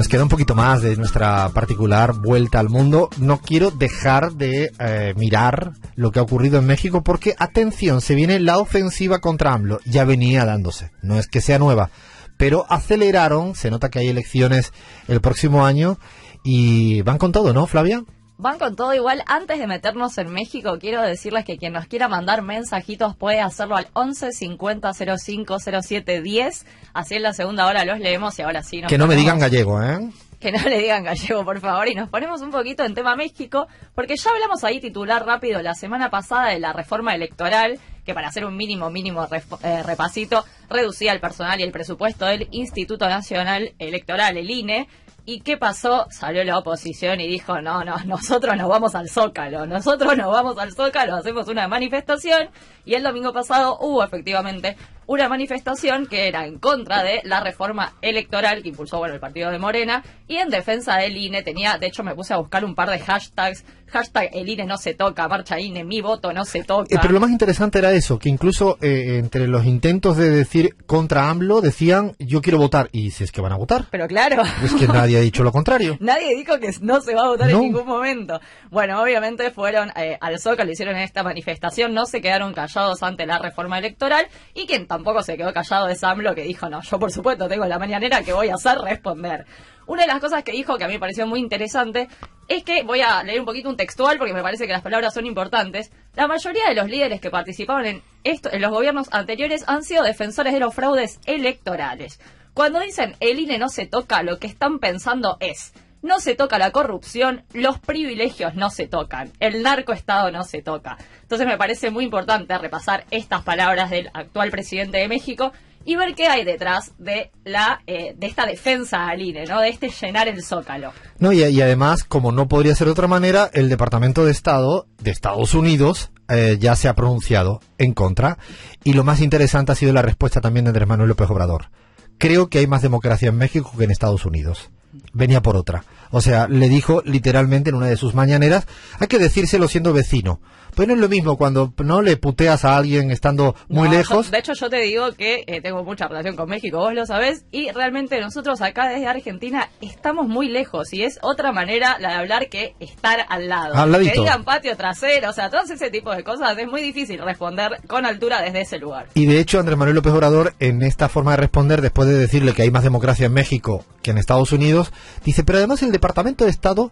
Nos queda un poquito más de nuestra particular vuelta al mundo. No quiero dejar de eh, mirar lo que ha ocurrido en México porque, atención, se viene la ofensiva contra AMLO. Ya venía dándose. No es que sea nueva. Pero aceleraron, se nota que hay elecciones el próximo año y van con todo, ¿no, Flavia? Van con todo igual. Antes de meternos en México, quiero decirles que quien nos quiera mandar mensajitos puede hacerlo al 11 50 05 07 10. Así en la segunda hora los leemos y ahora sí nos Que no me digan gallego, ¿eh? Que no le digan gallego, por favor. Y nos ponemos un poquito en tema México, porque ya hablamos ahí titular rápido la semana pasada de la reforma electoral, que para hacer un mínimo, mínimo eh, repasito, reducía el personal y el presupuesto del Instituto Nacional Electoral, el INE, ¿Y qué pasó? Salió la oposición y dijo, no, no, nosotros nos vamos al Zócalo, nosotros nos vamos al Zócalo, hacemos una manifestación. Y el domingo pasado hubo efectivamente una manifestación que era en contra de la reforma electoral que impulsó bueno, el partido de Morena y en defensa del INE. Tenía, de hecho, me puse a buscar un par de hashtags. Hashtag el INE no se toca, marcha INE, mi voto no se toca. Eh, pero lo más interesante era eso, que incluso eh, entre los intentos de decir contra AMLO decían yo quiero votar. Y si es que van a votar. Pero claro. Es que nadie ha dicho lo contrario. nadie dijo que no se va a votar en ningún momento. Bueno, obviamente fueron eh, al Zócalo, hicieron esta manifestación, no se quedaron callados ante la reforma electoral y quien tampoco se quedó callado de Samlo que dijo, no, yo por supuesto tengo la mañanera que voy a hacer responder. Una de las cosas que dijo que a mí me pareció muy interesante es que voy a leer un poquito un textual porque me parece que las palabras son importantes. La mayoría de los líderes que participaron en, esto, en los gobiernos anteriores han sido defensores de los fraudes electorales. Cuando dicen el INE no se toca, lo que están pensando es no se toca la corrupción, los privilegios no se tocan, el narcoestado no se toca. Entonces me parece muy importante repasar estas palabras del actual presidente de México y ver qué hay detrás de la eh, de esta defensa al INE, ¿no? De este llenar el zócalo. No y, además, como no podría ser de otra manera, el Departamento de Estado de Estados Unidos eh, ya se ha pronunciado en contra y lo más interesante ha sido la respuesta también de Andrés Manuel López Obrador. Creo que hay más democracia en México que en Estados Unidos venía por otra. O sea, le dijo literalmente en una de sus mañaneras, hay que decírselo siendo vecino. Pues no es lo mismo cuando no le puteas a alguien estando muy lejos. de hecho, yo te digo que eh, tengo mucha relación con México, vos lo sabés, y realmente nosotros acá desde Argentina estamos muy lejos y es otra manera la de hablar que estar al lado. Al que digan patio trasero, o sea, todo ese tipo de cosas es muy difícil responder con altura desde ese lugar. Y de hecho, Andrés Manuel López Obrador, en esta forma de responder, después de decirle que hay más democracia en México que en Estados Unidos, dice, pero además el Departamento de Estado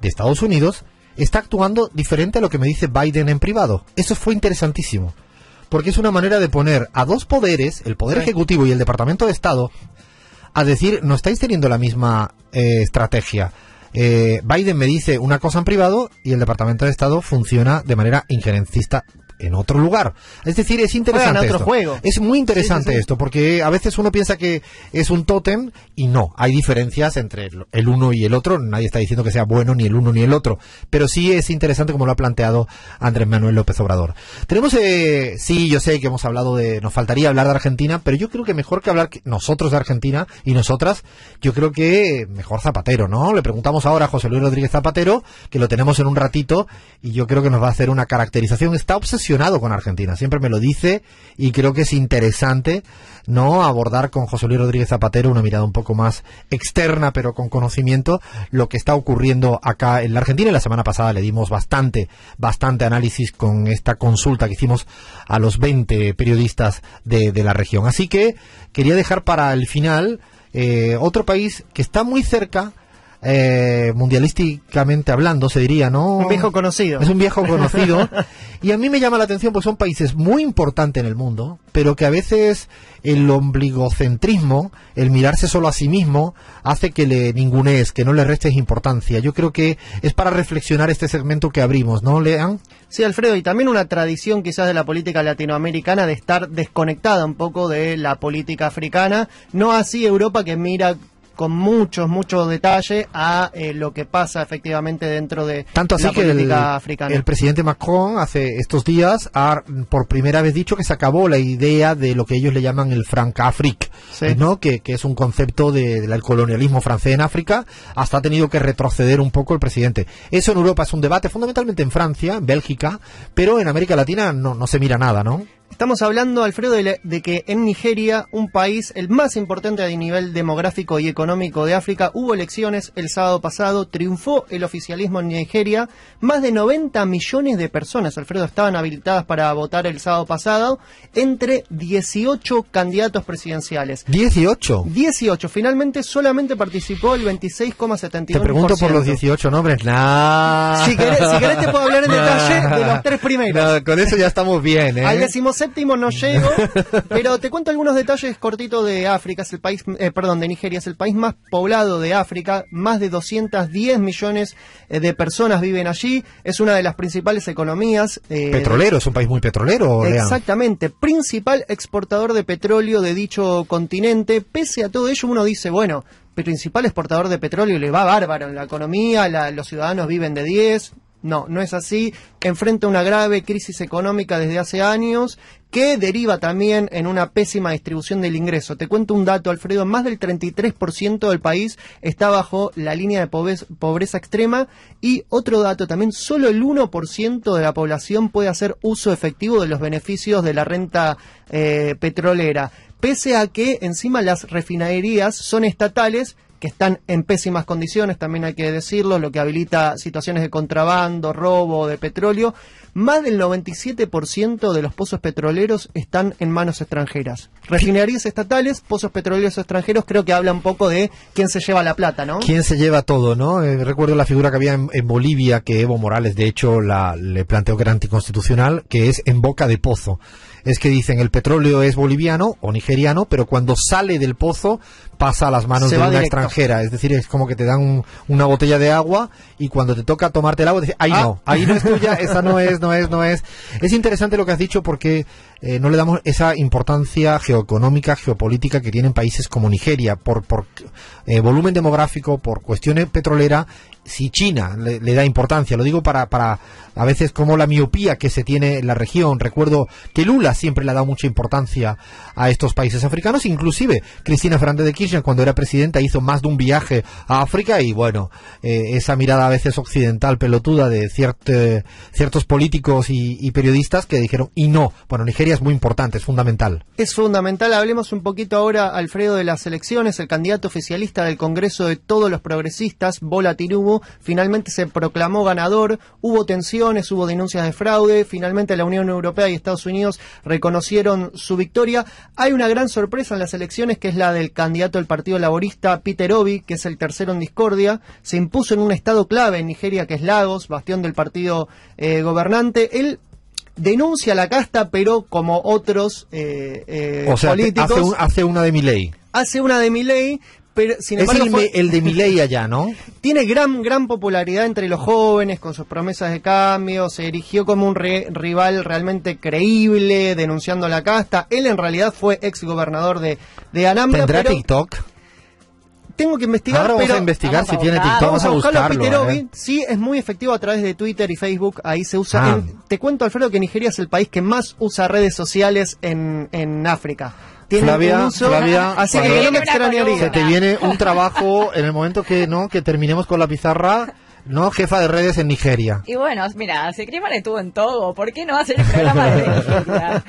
de Estados Unidos está actuando diferente a lo que me dice Biden en privado. Eso fue interesantísimo. Porque es una manera de poner a dos poderes, el Poder Ejecutivo y el Departamento de Estado, a decir, no estáis teniendo la misma eh, estrategia. Eh, Biden me dice una cosa en privado y el Departamento de Estado funciona de manera injerencista en otro lugar. Es decir, es interesante. otro juego. Es muy interesante esto, porque a veces uno piensa que es un tótem y no. Hay diferencias entre el uno y el otro. Nadie está diciendo que sea bueno ni el uno ni el otro. Pero sí es interesante como lo ha planteado Andrés Manuel López Obrador. Tenemos, eh, sí, yo sé que hemos hablado de, nos faltaría hablar de Argentina, pero yo creo que mejor que hablar nosotros de Argentina y nosotras, yo creo que mejor Zapatero, ¿no? Le preguntamos ahora a José Luis Rodríguez Zapatero, que lo tenemos en un ratito, y yo creo que nos va a hacer una caracterización. Está obsesionado con Argentina, siempre me lo dice y creo que es interesante no abordar con José Luis Rodríguez Zapatero una mirada un poco más externa pero con conocimiento lo que está ocurriendo acá en la Argentina. Y la semana pasada le dimos bastante bastante análisis con esta consulta que hicimos a los 20 periodistas de, la región. Así que quería dejar para el final eh, otro país que está muy cerca eh, mundialísticamente hablando, se diría, ¿no? Un viejo conocido. Es un viejo conocido. y a mí me llama la atención, pues son países muy importantes en el mundo, pero que a veces el ombligocentrismo, el mirarse solo a sí mismo, hace que le ningunees, que no le restes importancia. Yo creo que es para reflexionar este segmento que abrimos, ¿no, Lean? Sí, Alfredo, y también una tradición quizás de la política latinoamericana de estar desconectada un poco de la política africana, no así Europa que mira con muchos, muchos detalles a eh, lo que pasa efectivamente dentro de Tanto así la política el, africana. El presidente Macron hace estos días ha por primera vez dicho que se acabó la idea de lo que ellos le llaman el Francafrique, ¿no? Que, que, es un concepto del colonialismo francés en África. Hasta ha tenido que retroceder un poco el presidente. Eso en Europa es un debate fundamentalmente en Francia, en Bélgica, pero en América Latina no, no se mira nada, ¿no? Estamos hablando, Alfredo, de, que en Nigeria, un país el más importante a nivel demográfico y económico de África, hubo elecciones el sábado pasado, triunfó el oficialismo en Nigeria, más de 90 millones de personas, Alfredo, estaban habilitadas para votar el sábado pasado, entre 18 candidatos presidenciales. ¿18? 18, finalmente solamente participó el 26,71%. Te pregunto por los 18 nombres, nah. Si querés, te puedo hablar en detalle de los tres primeros. con eso ya estamos bien, ¿eh? Séptimo no llego, pero te cuento algunos detalles cortitos de África, es el país, eh, perdón, de Nigeria, es el país más poblado de África, más de 210 millones eh, de personas viven allí, es una de las principales economías. Eh, petrolero, es un país muy petrolero. Exactamente, principal exportador de petróleo de dicho continente, pese a todo ello uno dice, bueno, principal exportador de petróleo le va bárbaro en la economía, los ciudadanos viven de 10, no, no es así. Enfrenta una grave crisis económica desde hace años que deriva también en una pésima distribución del ingreso. Te cuento un dato, Alfredo, más del 33% del país está bajo la línea de pobreza, extrema y otro dato también, solo el 1% de la población puede hacer uso efectivo de los beneficios de la renta eh, petrolera, pese a que encima las refinerías son estatales que están en pésimas condiciones, también hay que decirlo, lo que habilita situaciones de contrabando, robo de petróleo. Más del 97% de los pozos petroleros están en manos extranjeras. Refinerías estatales, pozos petroleros extranjeros, creo que habla un poco de quién se lleva la plata, ¿no? ¿Quién se lleva todo, no? Eh, recuerdo la figura que había en, en, Bolivia, que Evo Morales, de hecho, la, le planteó que era anticonstitucional, que es en boca de pozo es que dicen el petróleo es boliviano o nigeriano, pero cuando sale del pozo pasa a las manos de una extranjera. Es decir, es como que te dan una botella de agua y cuando te toca tomarte el agua, dices, ahí ah. no, ahí no es tuya, esa no es, no es, no es. Es interesante lo que has dicho porque eh, no le damos esa importancia geoeconómica, geopolítica que tienen países como Nigeria por, por eh, volumen demográfico, por cuestiones petrolera si China le, da importancia, lo digo para, para a veces como la miopía que se tiene en la región. Recuerdo que Lula siempre le ha dado mucha importancia a estos países africanos, inclusive Cristina Fernández de Kirchner cuando era presidenta hizo más de un viaje a África y bueno, eh, esa mirada a veces occidental pelotuda de ciertos políticos y, y, periodistas que dijeron, y no, bueno, Nigeria es muy importante, es fundamental. Es fundamental, hablemos un poquito ahora, Alfredo, de las elecciones, el candidato oficialista del Congreso de todos los progresistas, Bola Tinubu, finalmente se proclamó ganador, hubo tensiones, hubo denuncias de fraude, finalmente la Unión Europea y Estados Unidos reconocieron su victoria. Hay una gran sorpresa en las elecciones que es la del candidato del Partido Laborista, Peter Obi, que es el tercero en discordia, se impuso en un estado clave en Nigeria que es Lagos, bastión del partido eh, gobernante. Él denuncia la casta, pero como otros eh, eh, o sea, políticos. Hace, una de mi ley. Hace una de mi ley, pero, sin es el, de Milei allá, ¿no? Tiene gran, gran popularidad entre los jóvenes con sus promesas de cambio, se erigió como un rival realmente creíble, denunciando la casta. Él en realidad fue ex gobernador de, de Anambra. ¿Tendrá TikTok? Tengo que investigar. Ahora vamos a investigar si tiene TikTok. Vamos a buscarlo. ¿eh? Sí, es muy efectivo a través de Twitter y Facebook. Ahí se usa. Ah. te cuento, Alfredo, que Nigeria es el país que más usa redes sociales en, en África. Flavia, Flavia, así que no me extrañaría. Se te viene un trabajo en el momento que no que terminemos con la pizarra ¿no? Jefa de redes en Nigeria. Y bueno, mira, si Criman estuvo en todo, ¿por qué no hacer el programa de Nigeria?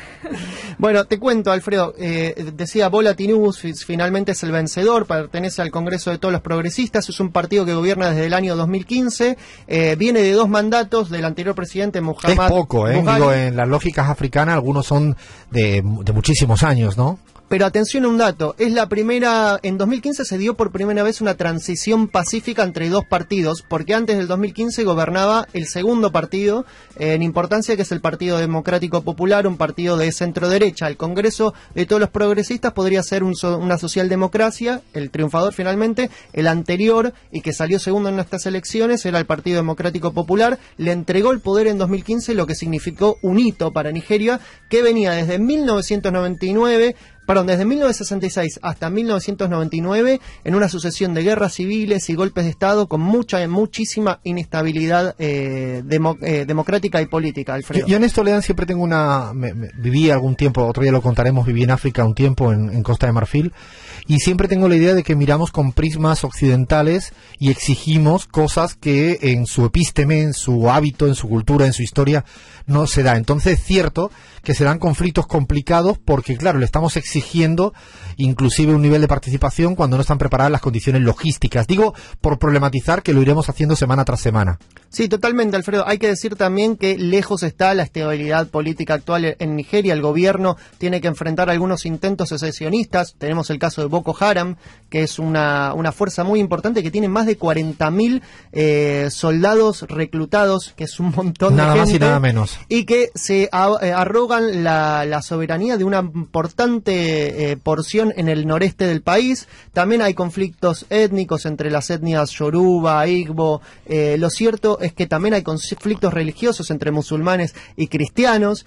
Bueno, te cuento, Alfredo. Eh, decía Bola Tinubus, finalmente es el vencedor, pertenece al Congreso de todos los progresistas, es un partido que gobierna desde el año 2015, eh, viene de dos mandatos del anterior presidente Muhammad. Es poco, ¿eh? Digo, en las lógicas africanas algunos son de, de muchísimos años, ¿no? Pero atención a un dato, es la primera, en 2015 se dio por primera vez una transición pacífica entre dos partidos, porque antes del 2015 gobernaba el segundo partido en importancia, que es el Partido Democrático Popular, un partido de centro derecha. El Congreso de todos los progresistas podría ser una socialdemocracia, el triunfador finalmente, el anterior y que salió segundo en estas elecciones era el Partido Democrático Popular, le entregó el poder en 2015, lo que significó un hito para Nigeria, que venía desde 1999 perdón, desde 1966 hasta 1999 en una sucesión de guerras civiles y golpes de Estado con mucha, muchísima inestabilidad eh, eh, democrática y política, Alfredo. Yo, en esto, Lean, siempre tengo una... viví algún tiempo, otro día lo contaremos, viví en África un tiempo en, Costa de Marfil y siempre tengo la idea de que miramos con prismas occidentales y exigimos cosas que en su epísteme, en su hábito, en su cultura, en su historia, no se da. Entonces es cierto que se dan conflictos complicados porque, claro, le estamos exigiendo inclusive un nivel de participación cuando no están preparadas las condiciones logísticas. Digo, por problematizar que lo iremos haciendo semana tras semana. Sí, totalmente, Alfredo. Hay que decir también que lejos está la estabilidad política actual en Nigeria. El gobierno tiene que enfrentar algunos intentos secesionistas. Tenemos el caso de Boko Haram, que es una, una fuerza muy importante que tiene más de 40.000 eh, soldados reclutados, que es un montón de gente. Nada más y nada menos. Y que se eh, arrogan la, soberanía de una importante eh, porción en el noreste del país. También hay conflictos étnicos entre las etnias Yoruba, Igbo. lo cierto es que también hay conflictos religiosos entre musulmanes y cristianos.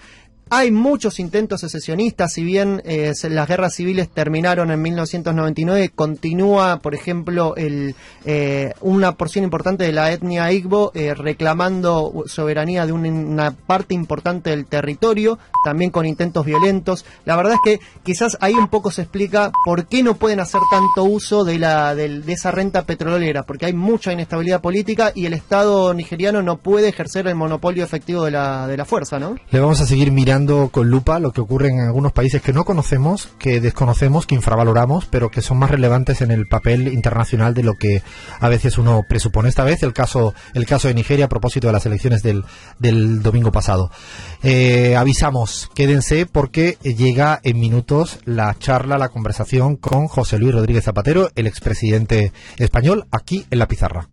Hay muchos intentos secesionistas, si bien eh, las guerras civiles terminaron en 1999, continúa, por ejemplo, el, eh, una porción importante de la etnia Igbo eh, reclamando soberanía de una parte importante del territorio, también con intentos violentos. La verdad es que quizás ahí un poco se explica por qué no pueden hacer tanto uso de, la, de, esa renta petrolera, porque hay mucha inestabilidad política y el Estado nigeriano no puede ejercer el monopolio efectivo de la, de la fuerza, ¿no? Le vamos a seguir mirando con lupa lo que ocurre en algunos países que no conocemos, que desconocemos, que infravaloramos, pero que son más relevantes en el papel internacional de lo que a veces uno presupone. Esta vez el caso, el caso de Nigeria a propósito de las elecciones del, del domingo pasado. Eh, avisamos, quédense porque llega en minutos la charla, la conversación con José Luis Rodríguez Zapatero, el expresidente español, aquí en la pizarra.